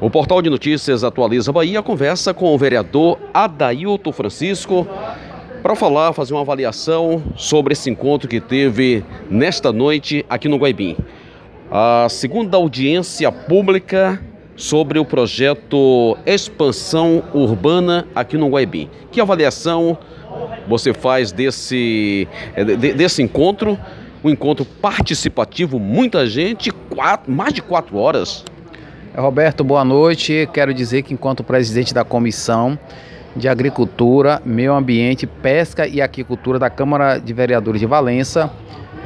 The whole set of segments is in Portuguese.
O portal de notícias Atualiza Bahia conversa com o vereador Adailton Francisco para falar, fazer uma avaliação sobre esse encontro que teve nesta noite aqui no Guaibim. A segunda audiência pública sobre o projeto Expansão Urbana aqui no Guaibim. Que avaliação você faz desse, desse encontro? Um encontro participativo, muita gente, quatro, mais de quatro horas. Roberto, boa noite. Quero dizer que, enquanto presidente da Comissão de Agricultura, Meio Ambiente, Pesca e Aquicultura da Câmara de Vereadores de Valença,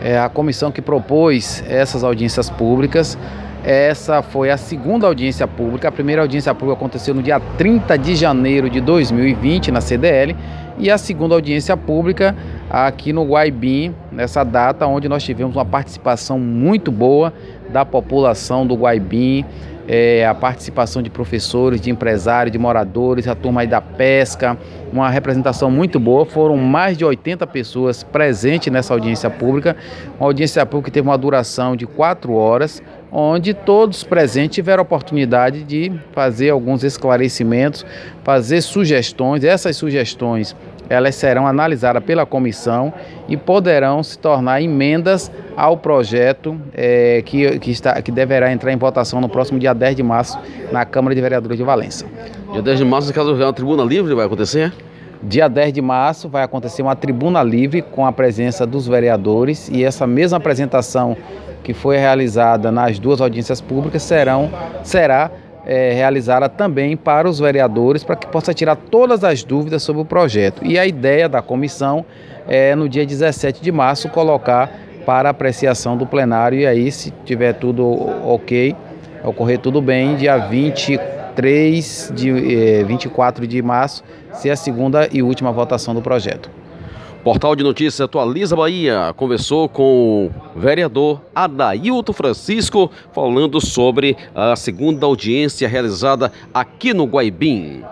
é a comissão que propôs essas audiências públicas. Essa foi a segunda audiência pública. A primeira audiência pública aconteceu no dia 30 de janeiro de 2020 na CDL e a segunda audiência pública aqui no Guaibim, nessa data onde nós tivemos uma participação muito boa da população do Guaibim, é, a participação de professores, de empresários, de moradores, a turma aí da pesca, uma representação muito boa. Foram mais de 80 pessoas presentes nessa audiência pública, uma audiência pública que teve uma duração de quatro horas, onde todos presentes tiveram a oportunidade de fazer alguns esclarecimentos, fazer sugestões. Essas sugestões elas serão analisadas pela comissão e poderão se tornar emendas ao projeto é, que, que, está, que deverá entrar em votação no próximo dia 10 de março na Câmara de Vereadores de Valença. Dia 10 de março, caso uma tribuna livre, vai acontecer? Dia 10 de março vai acontecer uma tribuna livre com a presença dos vereadores e essa mesma apresentação que foi realizada nas duas audiências públicas serão, será é, realizada também para os vereadores, para que possa tirar todas as dúvidas sobre o projeto. E a ideia da comissão é, no dia 17 de março, colocar para apreciação do plenário. E aí, se tiver tudo ok, ocorrer tudo bem, dia 23 de eh, 24 de março, ser a segunda e última votação do projeto. Portal de Notícias Atualiza Bahia conversou com o vereador Adailton Francisco falando sobre a segunda audiência realizada aqui no Guaibim.